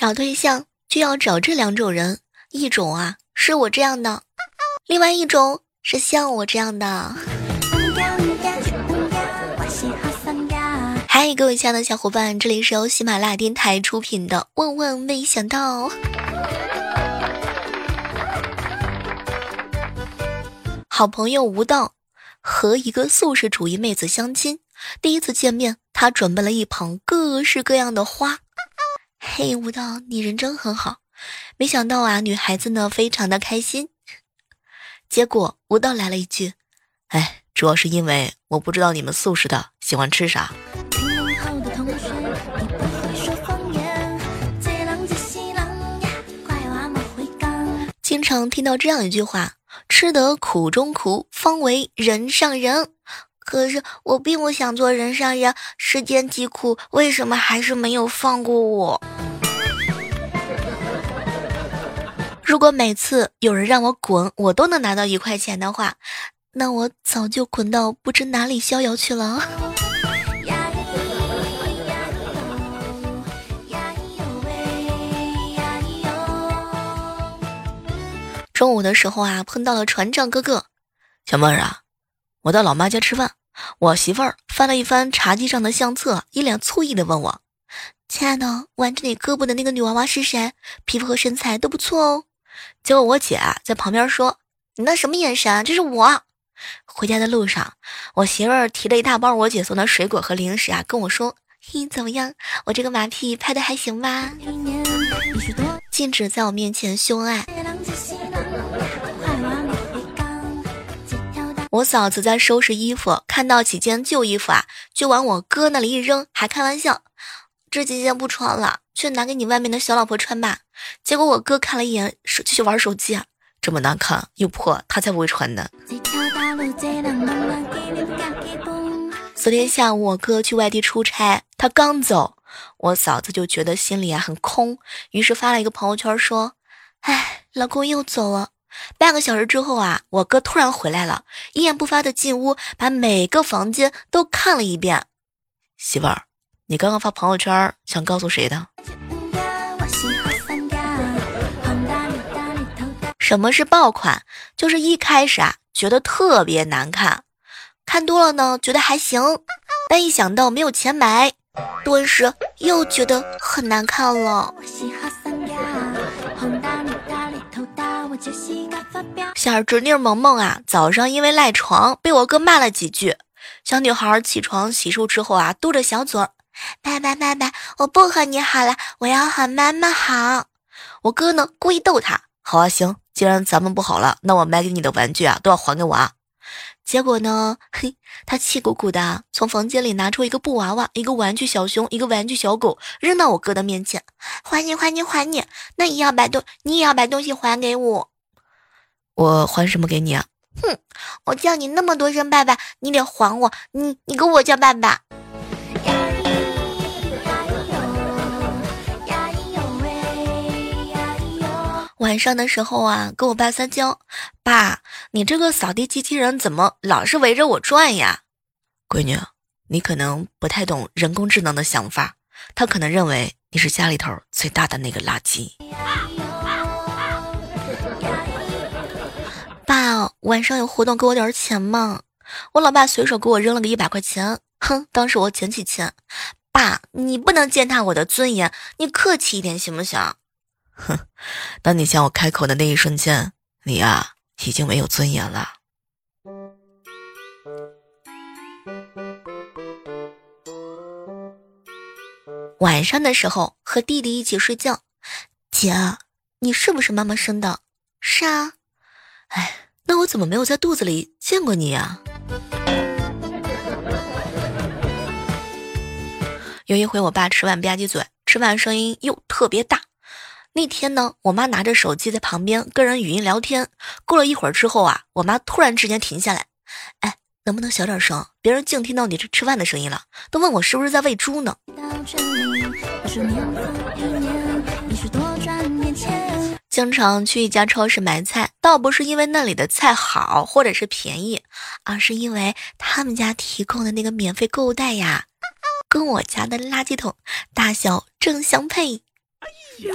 找对象就要找这两种人，一种啊是我这样的，另外一种是像我这样的。嗨，各位亲爱的小伙伴，这里是由喜马拉雅电台出品的《万万没想到》。好朋友吴道和一个素食主义妹子相亲，第一次见面，他准备了一捧各式各样的花。嘿，舞蹈，你人真很好。没想到啊，女孩子呢非常的开心。结果舞蹈来了一句：“哎，主要是因为我不知道你们素食的喜欢吃啥。”经常听到这样一句话：“吃得苦中苦，方为人上人。”可是我并不想做人上人，世间疾苦，为什么还是没有放过我？如果每次有人让我滚，我都能拿到一块钱的话，那我早就滚到不知哪里逍遥去了。中午的时候啊，碰到了船长哥哥，小妹儿啊，我到老妈家吃饭，我媳妇儿翻了一翻茶几上的相册，一脸醋意的问我：“亲爱的，挽着你胳膊的那个女娃娃是谁？皮肤和身材都不错哦。”结果我姐在旁边说：“你那什么眼神？这是我。”回家的路上，我媳妇儿提了一大包我姐送的水果和零食啊，跟我说：“嘿，怎么样？我这个马屁拍的还行吧？”禁止在我面前秀恩爱。我嫂子在收拾衣服，看到几件旧衣服啊，就往我哥那里一扔，还开玩笑：“这几件不穿了，去拿给你外面的小老婆穿吧。”结果我哥看了一眼，手继续玩手机啊，这么难看又破，他才不会穿呢。昨天下午我哥去外地出差，他刚走，我嫂子就觉得心里啊很空，于是发了一个朋友圈说：“哎，老公又走了。”半个小时之后啊，我哥突然回来了，一言不发的进屋，把每个房间都看了一遍。媳妇儿，你刚刚发朋友圈想告诉谁的？什么是爆款？就是一开始啊觉得特别难看，看多了呢觉得还行，但一想到没有钱买，顿时又觉得很难看了。小侄女萌萌啊，早上因为赖床被我哥骂了几句。小女孩起床洗漱之后啊，嘟着小嘴儿：“爸爸爸爸，我不和你好了，我要和妈妈好。”我哥呢，故意逗她：“好啊，行，既然咱们不好了，那我买给你的玩具啊，都要还给我啊。”结果呢，嘿，他气鼓鼓的从房间里拿出一个布娃娃、一个玩具小熊、一个玩具小狗，扔到我哥的面前：“还你，还你，还你！那也要把东，你也要把东西还给我。”我还什么给你啊？哼！我叫你那么多声爸爸，你得还我。你你给我叫爸爸。晚上的时候啊，跟我爸撒娇：“爸，你这个扫地机器人怎么老是围着我转呀？”闺女，你可能不太懂人工智能的想法，他可能认为你是家里头最大的那个垃圾。爸，晚上有活动，给我点钱嘛？我老爸随手给我扔了个一百块钱，哼，当时我捡起钱，爸，你不能践踏我的尊严，你客气一点行不行？哼，当你向我开口的那一瞬间，你呀已经没有尊严了。晚上的时候和弟弟一起睡觉，姐，你是不是妈妈生的？是啊。哎，怎么没有在肚子里见过你呀？有一回，我爸吃饭吧唧嘴，吃饭声音又特别大。那天呢，我妈拿着手机在旁边跟人语音聊天。过了一会儿之后啊，我妈突然之间停下来，哎，能不能小点声？别人净听到你这吃饭的声音了，都问我是不是在喂猪呢。经常去一家超市买菜，倒不是因为那里的菜好或者是便宜，而是因为他们家提供的那个免费购物袋呀，跟我家的垃圾桶大小正相配。哎呀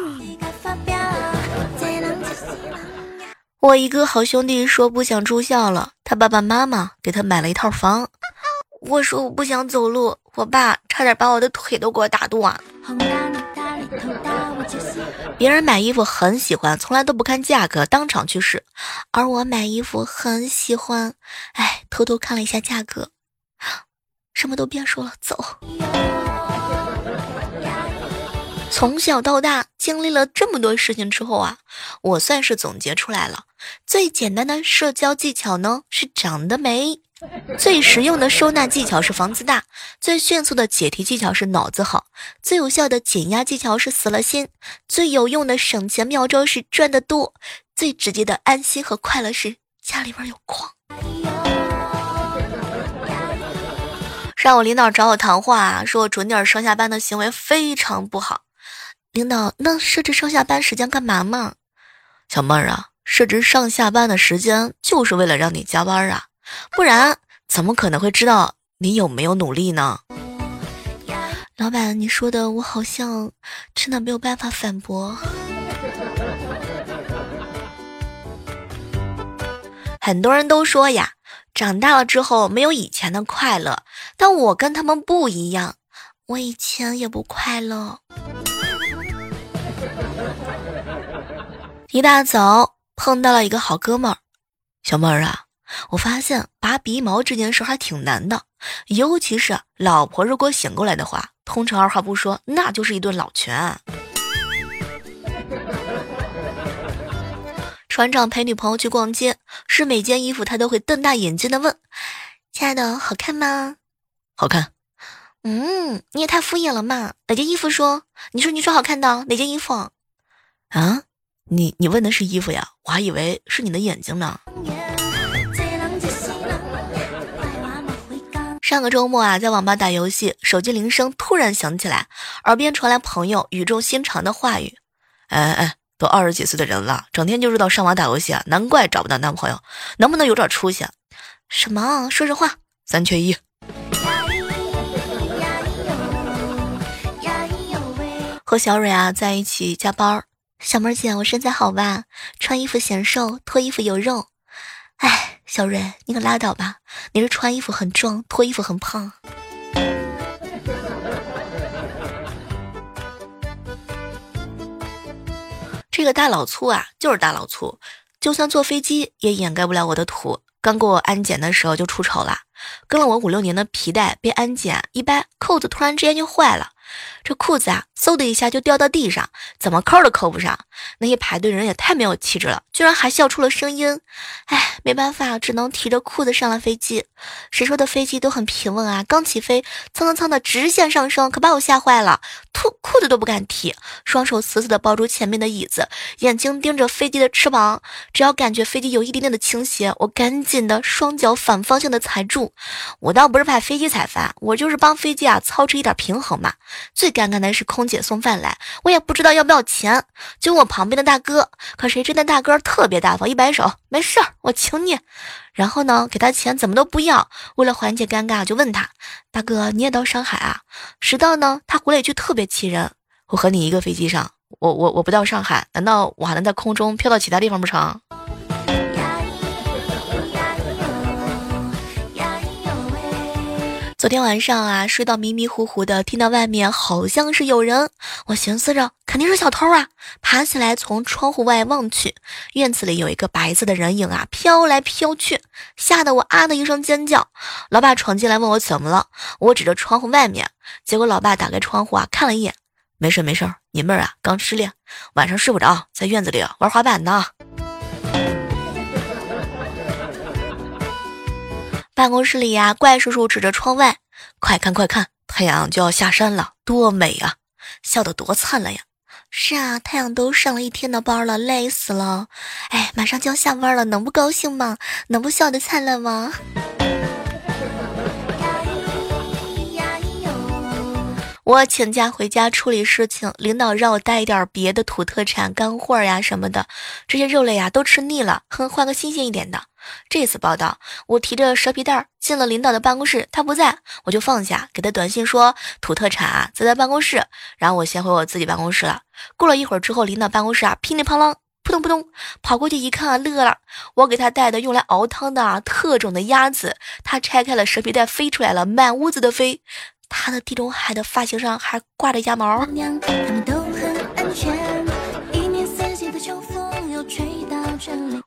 我一个好兄弟说不想住校了，他爸爸妈妈给他买了一套房。我说我不想走路，我爸差点把我的腿都给我打断。别人买衣服很喜欢，从来都不看价格，当场去试；而我买衣服很喜欢，哎，偷偷看了一下价格，什么都别说了，走。从小到大经历了这么多事情之后啊，我算是总结出来了，最简单的社交技巧呢是长得美。最实用的收纳技巧是房子大，最迅速的解题技巧是脑子好，最有效的减压技巧是死了心，最有用的省钱妙招是赚得多，最直接的安心和快乐是家里边有矿。上午领导找我谈话，说我准点上下班的行为非常不好。领导，那设置上下班时间干嘛嘛？小妹儿啊，设置上下班的时间就是为了让你加班啊。不然怎么可能会知道你有没有努力呢？老板，你说的我好像真的没有办法反驳。很多人都说呀，长大了之后没有以前的快乐，但我跟他们不一样，我以前也不快乐。一大早碰到了一个好哥们儿，小妹儿啊。我发现拔鼻毛这件事还挺难的，尤其是老婆如果醒过来的话，通常二话不说，那就是一顿老拳。啊船长陪女朋友去逛街，试每件衣服，他都会瞪大眼睛的问：“亲爱的，好看吗？”“好看。”“嗯，你也太敷衍了嘛！哪件衣服说？你说你说好看的哪件衣服？”“啊，你你问的是衣服呀？我还以为是你的眼睛呢。”上个周末啊，在网吧打游戏，手机铃声突然响起来，耳边传来朋友语重心长的话语：“哎哎哎，都二十几岁的人了，整天就知道上网打游戏啊，难怪找不到男朋友，能不能有点出息？”什么？说实话，三缺一。和小蕊啊在一起加班，小妹姐，我身材好吧？穿衣服显瘦，脱衣服有肉。哎，小蕊，你可拉倒吧！你是穿衣服很壮，脱衣服很胖。这个大老粗啊，就是大老粗，就算坐飞机也掩盖不了我的土。刚过安检的时候就出丑了，跟了我五六年的皮带被安检一掰，扣子突然之间就坏了。这裤子啊，嗖的一下就掉到地上，怎么扣都扣不上。那些排队人也太没有气质了，居然还笑出了声音。哎，没办法，只能提着裤子上了飞机。谁说的飞机都很平稳啊？刚起飞，蹭蹭蹭的直线上升，可把我吓坏了，裤裤子都不敢提，双手死死的抱住前面的椅子，眼睛盯着飞机的翅膀。只要感觉飞机有一点点的倾斜，我赶紧的双脚反方向的踩住。我倒不是怕飞机踩翻，我就是帮飞机啊操持一点平衡嘛。最尴尬的是空姐送饭来，我也不知道要不要钱，就问旁边的大哥，可谁知那大哥特别大方，一摆手，没事儿，我请你。然后呢，给他钱怎么都不要，为了缓解尴尬，就问他，大哥你也到上海啊？实到呢，他回了一句特别气人，我和你一个飞机上，我我我不到上海，难道我还能在空中飘到其他地方不成？昨天晚上啊，睡到迷迷糊糊的，听到外面好像是有人，我寻思着肯定是小偷啊，爬起来从窗户外望去，院子里有一个白色的人影啊，飘来飘去，吓得我啊的一声尖叫。老爸闯进来问我怎么了，我指着窗户外面，结果老爸打开窗户啊，看了一眼，没事没事，你妹儿啊刚失恋，晚上睡不着，在院子里玩滑板呢。办公室里呀，怪叔叔指着窗外，快看快看，太阳就要下山了，多美啊！笑得多灿烂呀！是啊，太阳都上了一天的班了，累死了。哎，马上就要下班了，能不高兴吗？能不笑得灿烂吗？我请假回家处理事情，领导让我带一点别的土特产、干货呀什么的，这些肉类呀都吃腻了，哼，换个新鲜一点的。这次报道，我提着蛇皮袋进了领导的办公室，他不在，我就放下，给他短信说土特产啊，在他办公室。然后我先回我自己办公室了。过了一会儿之后，领导办公室啊，噼里啪啦，扑通扑通，跑过去一看啊，乐了。我给他带的用来熬汤的啊特种的鸭子，他拆开了蛇皮袋，飞出来了，满屋子的飞。他的地中海的发型上还挂着鸭毛。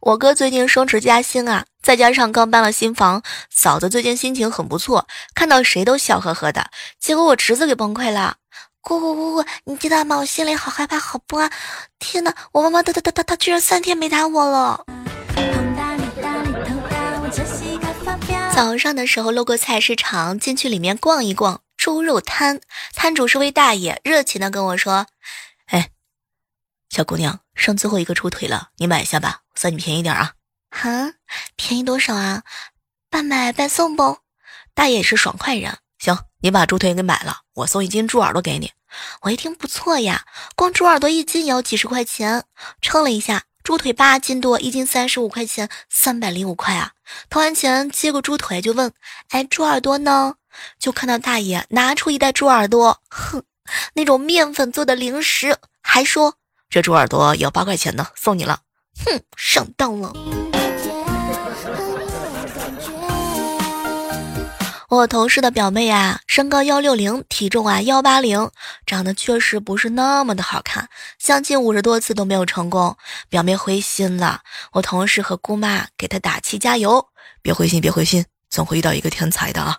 我哥最近升职加薪啊，再加上刚搬了新房，嫂子最近心情很不错，看到谁都笑呵呵的。结果我侄子给崩溃了，姑姑姑姑，你知道吗？我心里好害怕，好不安。天哪，我妈妈她她她她她居然三天没打我了。早上的时候路过菜市场，进去里面逛一逛，猪肉摊摊主是位大爷，热情的跟我说：“哎，小姑娘，剩最后一个猪腿了，你买一下吧。”算你便宜点啊！哈，便宜多少啊？半买半送不？大爷也是爽快人，行，你把猪腿给买了，我送一斤猪耳朵给你。我一听不错呀，光猪耳朵一斤也要几十块钱。称了一下，猪腿八斤多，一斤三十五块钱，三百零五块啊！掏完钱，接过猪腿就问：“哎，猪耳朵呢？”就看到大爷拿出一袋猪耳朵，哼，那种面粉做的零食，还说：“这猪耳朵要八块钱呢，送你了。”哼，上当了。我同事的表妹啊，身高幺六零，体重啊幺八零，长得确实不是那么的好看，相亲五十多次都没有成功，表妹灰心了。我同事和姑妈给她打气加油，别灰心，别灰心，总会遇到一个天才的啊。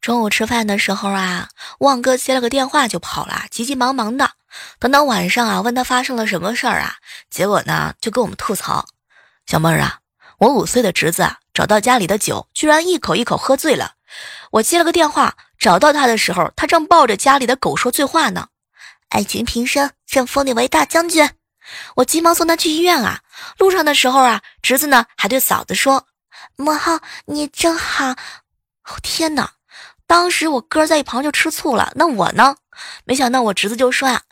中午吃饭的时候啊，旺哥接了个电话就跑了，急急忙忙的。等到晚上啊，问他发生了什么事儿啊，结果呢就跟我们吐槽：“小妹儿啊，我五岁的侄子啊，找到家里的酒，居然一口一口喝醉了。我接了个电话，找到他的时候，他正抱着家里的狗说醉话呢。爱情平生，朕封你为大将军。我急忙送他去医院啊。路上的时候啊，侄子呢还对嫂子说：母后你真好。哦天哪！当时我哥在一旁就吃醋了，那我呢？没想到我侄子就说啊：“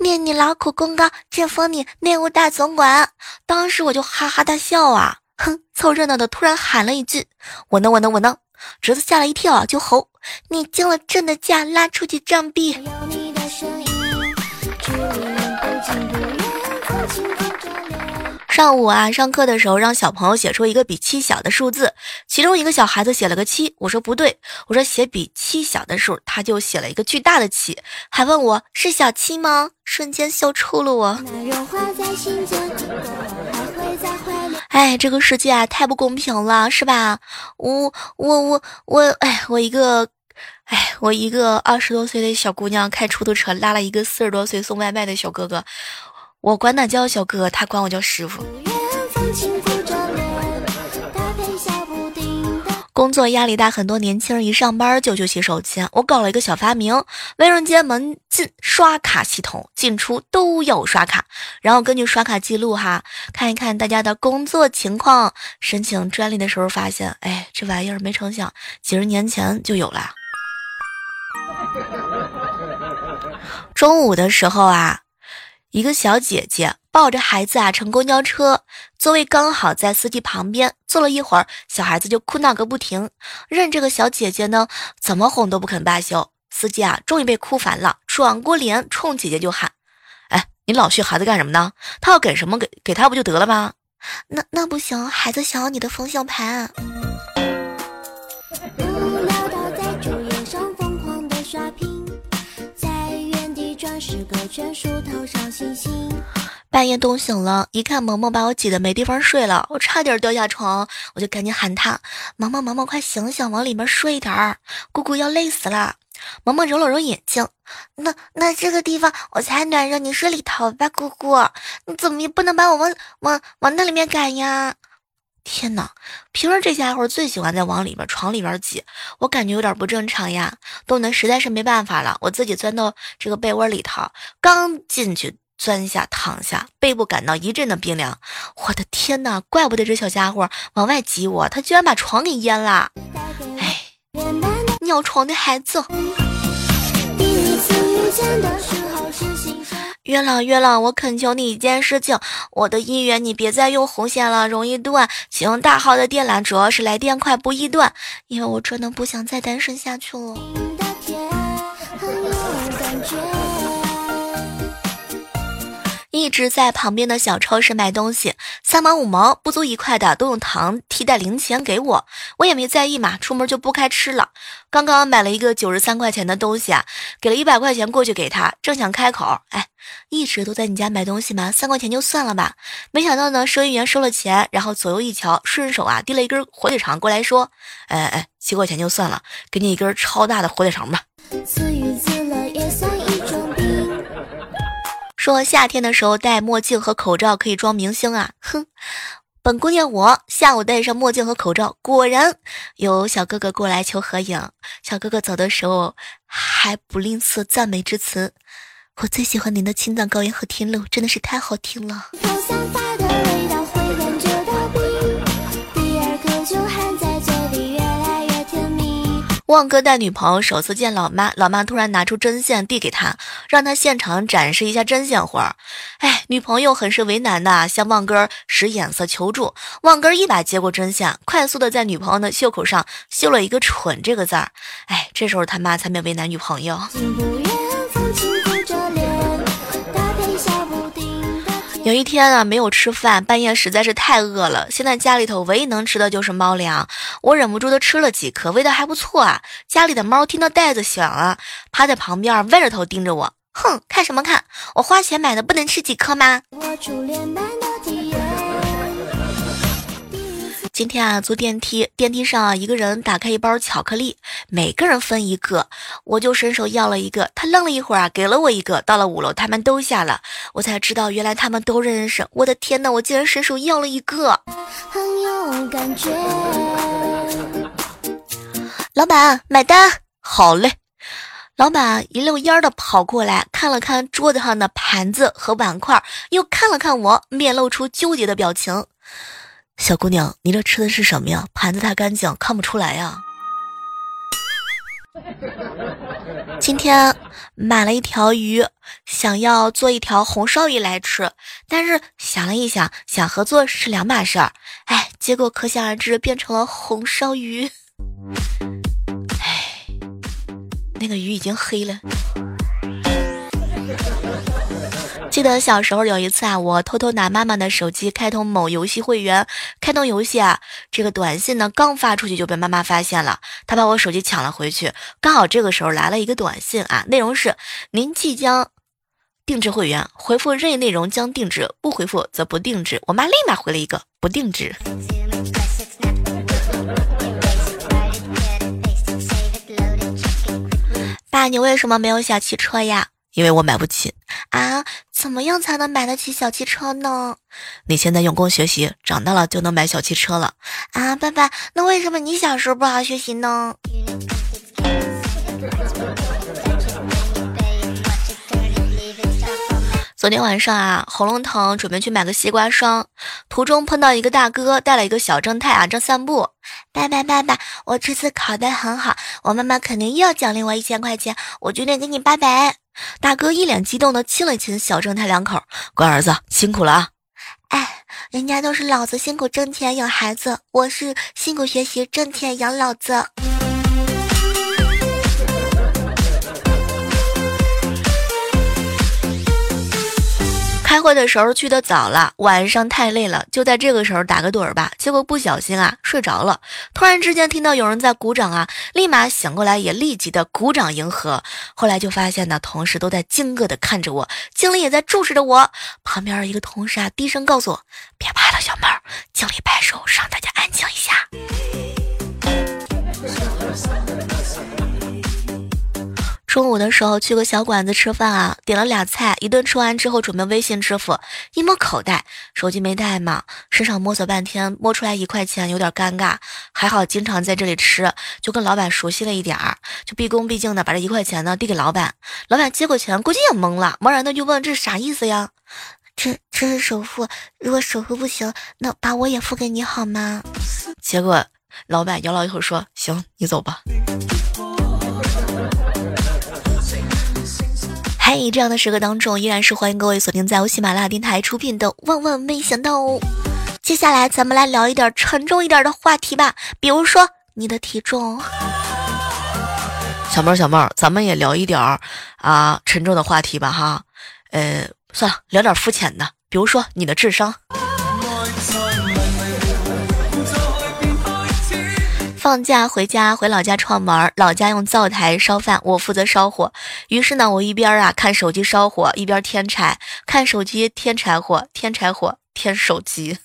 念你劳苦功高，朕封你内务大总管。”当时我就哈哈大笑啊，哼，凑热闹的突然喊了一句：“我呢，我呢，我呢！”侄子吓了一跳啊，就吼：“你惊了朕的驾，拉出去杖毙！”上午啊，上课的时候让小朋友写出一个比七小的数字，其中一个小孩子写了个七，我说不对，我说写比七小的数，他就写了一个巨大的七，还问我是小七吗？瞬间笑抽了我。哎，这个世界啊，太不公平了，是吧？我我我我，哎，我一个，哎，我一个二十多岁的小姑娘开出租车拉了一个四十多岁送外卖的小哥哥。我管他叫小哥，他管我叫师傅。工作压力大，很多年轻人一上班就去洗手间。我搞了一个小发明，卫生间门禁刷卡系统，进出都要刷卡，然后根据刷卡记录哈，看一看大家的工作情况。申请专利的时候发现，哎，这玩意儿没成想，几十年前就有了。中午的时候啊。一个小姐姐抱着孩子啊，乘公交车，座位刚好在司机旁边。坐了一会儿，小孩子就哭闹个不停，任这个小姐姐呢怎么哄都不肯罢休。司机啊，终于被哭烦了，转过脸冲姐姐就喊：“哎，你老训孩子干什么呢？他要给什么给给他不就得了吗？那那不行，孩子想要你的方向盘。”个圈数套上星星半夜冻醒了，一看萌萌把我挤得没地方睡了，我差点掉下床，我就赶紧喊他：“萌萌，萌萌，快醒醒，往里面睡一点儿，姑姑要累死了。”萌萌揉了揉眼睛，那那这个地方我才暖热，你睡里头吧，姑姑，你怎么也不能把我往往往那里面赶呀？天哪！平时这家伙最喜欢在往里边床里边挤，我感觉有点不正常呀。冻得实在是没办法了，我自己钻到这个被窝里头，刚进去钻下躺下，背部感到一阵的冰凉。我的天哪！怪不得这小家伙往外挤我，他居然把床给淹了。哎，尿床的孩子。月老月老，我恳求你一件事情，我的姻缘你别再用红线了，容易断，请用大号的电缆，主要是来电快不易断，因为我真的不想再单身下去了。一直在旁边的小超市买东西，三毛五毛不足一块的都用糖替代零钱给我，我也没在意嘛，出门就不开吃了。刚刚买了一个九十三块钱的东西啊，给了一百块钱过去给他，正想开口，哎，一直都在你家买东西吗？三块钱就算了吧。没想到呢，收银员收了钱，然后左右一瞧，顺手啊递了一根火腿肠过来说，哎哎，七块钱就算了，给你一根超大的火腿肠吧。说夏天的时候戴墨镜和口罩可以装明星啊！哼，本姑娘我下午戴上墨镜和口罩，果然有小哥哥过来求合影。小哥哥走的时候还不吝啬赞美之词，我最喜欢您的青藏高原和天路，真的是太好听了。旺哥带女朋友首次见老妈，老妈突然拿出针线递给他，让他现场展示一下针线活儿。哎，女朋友很是为难的，向旺哥使眼色求助。旺哥一把接过针线，快速的在女朋友的袖口上绣了一个“蠢”这个字儿。哎，这时候他妈才没为难女朋友。有一天啊，没有吃饭，半夜实在是太饿了。现在家里头唯一能吃的就是猫粮，我忍不住的吃了几颗，味道还不错啊。家里的猫听到袋子响了，趴在旁边歪着头盯着我，哼，看什么看？我花钱买的，不能吃几颗吗？我初恋今天啊，坐电梯，电梯上啊，一个人打开一包巧克力，每个人分一个，我就伸手要了一个，他愣了一会儿啊，给了我一个。到了五楼，他们都下了，我才知道原来他们都认识。我的天呐，我竟然伸手要了一个。很有感觉老板买单，好嘞。老板一溜烟的跑过来，看了看桌子上的盘子和碗筷，又看了看我，面露出纠结的表情。小姑娘，你这吃的是什么呀？盘子太干净，看不出来呀。今天买了一条鱼，想要做一条红烧鱼来吃，但是想了一想，想合作是两码事儿。哎，结果可想而知，变成了红烧鱼。哎，那个鱼已经黑了。记得小时候有一次啊，我偷偷拿妈妈的手机开通某游戏会员，开通游戏啊，这个短信呢刚发出去就被妈妈发现了，她把我手机抢了回去。刚好这个时候来了一个短信啊，内容是您即将定制会员，回复任意内容将定制，不回复则不定制。我妈立马回了一个不定制。爸，你为什么没有小汽车呀？因为我买不起啊！怎么样才能买得起小汽车呢？你现在用功学习，长大了就能买小汽车了啊！爸爸，那为什么你小时候不好好学习呢？昨天晚上啊，喉咙疼，准备去买个西瓜霜，途中碰到一个大哥带了一个小正太啊，正散步。爸爸，爸爸，我这次考得很好，我妈妈肯定又要奖励我一千块钱，我决定给你八百。大哥一脸激动的亲了亲小正太两口，乖儿子辛苦了啊！哎，人家都是老子辛苦挣钱养孩子，我是辛苦学习挣钱养老子。开会的时候去的早了，晚上太累了，就在这个时候打个盹儿吧。结果不小心啊睡着了，突然之间听到有人在鼓掌啊，立马醒过来也立即的鼓掌迎合。后来就发现呢，同事都在惊愕的看着我，经理也在注视着我。旁边一个同事啊低声告诉我：“别怕了，小妹儿。”经理摆手让大家安静一下。中午的时候去个小馆子吃饭啊，点了俩菜，一顿吃完之后准备微信支付，一摸口袋，手机没带嘛，身上摸索半天，摸出来一块钱，有点尴尬。还好经常在这里吃，就跟老板熟悉了一点儿，就毕恭毕敬的把这一块钱呢递给老板。老板接过钱，估计也懵了，茫然的就问这是啥意思呀？这这是首付，如果首付不行，那把我也付给你好吗？结果老板摇了一口说：“行，你走吧。”嘿，这样的时刻当中，依然是欢迎各位锁定在由喜马拉雅电台出品的《万万没想到》。哦接下来，咱们来聊一点沉重一点的话题吧，比如说你的体重。小妹儿，小妹儿，咱们也聊一点儿啊沉重的话题吧，哈。呃，算了，聊点肤浅的，比如说你的智商。放假回家，回老家串门，老家用灶台烧饭，我负责烧火。于是呢，我一边啊看手机烧火，一边添柴，看手机添柴火，添柴火添手机。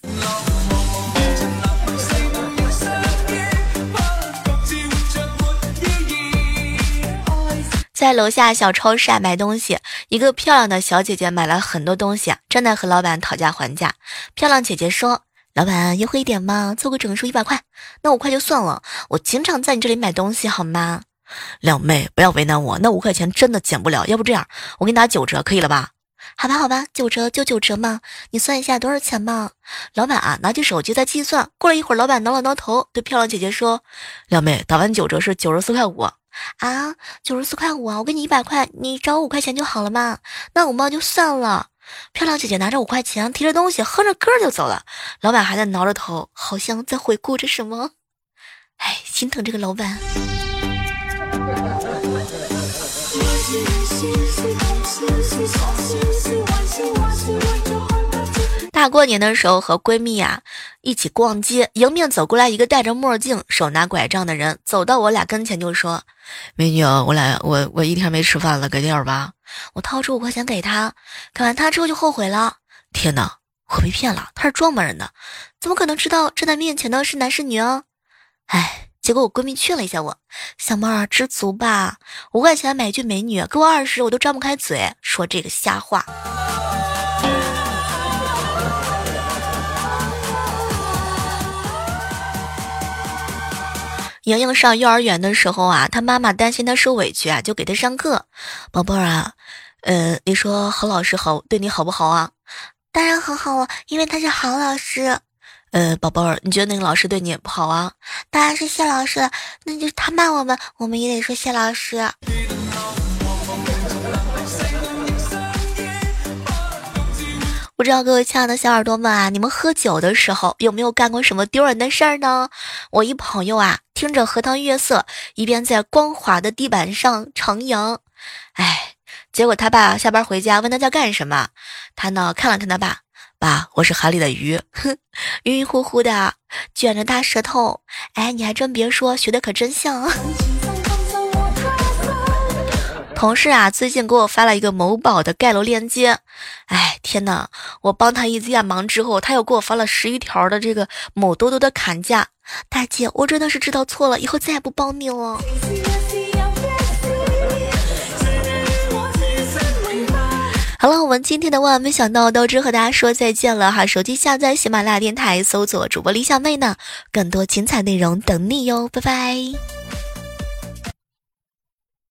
在楼下小超市买东西，一个漂亮的小姐姐买了很多东西，正在和老板讨价还价。漂亮姐姐说。老板，优惠一点嘛，凑个整数一百块，那五块就算了。我经常在你这里买东西，好吗？靓妹，不要为难我，那五块钱真的减不了。要不这样，我给你打九折，可以了吧？好吧，好吧，九折就九折嘛。你算一下多少钱嘛？老板啊，拿起手机在计算。过了一会儿，老板挠了挠头，对漂亮姐姐说：“靓妹，打完九折是九十四块五啊，九十四块五啊，我给你一百块，你找我五块钱就好了嘛。那五毛就算了。”漂亮姐姐拿着五块钱，提着东西，哼着歌就走了。老板还在挠着头，好像在回顾着什么。哎，心疼这个老板。大过年的时候和闺蜜呀一起逛街，迎面走过来一个戴着墨镜、手拿拐杖的人，走到我俩跟前就说：“美女，我俩我我一天没吃饭了，给点吧。”我掏出五块钱给他，给完他之后就后悔了。天哪，我被骗了！他是装模人的，怎么可能知道站在面前的是男是女啊？哎，结果我闺蜜劝了一下我：“小妹儿，知足吧，五块钱买一句美女，给我二十我都张不开嘴说这个瞎话。”莹莹上幼儿园的时候啊，她妈妈担心她受委屈啊，就给她上课。宝贝儿啊，呃，你说何老师好对你好不好啊？当然很好啊，因为他是好老师。呃，宝贝儿，你觉得那个老师对你也不好啊？当然是谢老师，那就是他骂我们，我们也得说谢老师。不知道各位亲爱的小耳朵们啊，你们喝酒的时候有没有干过什么丢人的事儿呢？我一朋友啊，听着荷塘月色，一边在光滑的地板上徜徉，哎，结果他爸下班回家问他在干什么，他呢看了看他爸，爸，我是海里的鱼，晕晕乎乎的，卷着大舌头，哎，你还真别说，学的可真像啊。同事啊，最近给我发了一个某宝的盖楼链接，哎，天呐，我帮他一下忙之后，他又给我发了十余条的这个某多多的砍价，大姐，我真的是知道错了，以后再也不帮你了。好了，我们今天的万万没想到豆汁和大家说再见了哈，手机下载喜马拉雅电台，搜索主播李小妹呢，更多精彩内容等你哟，拜拜。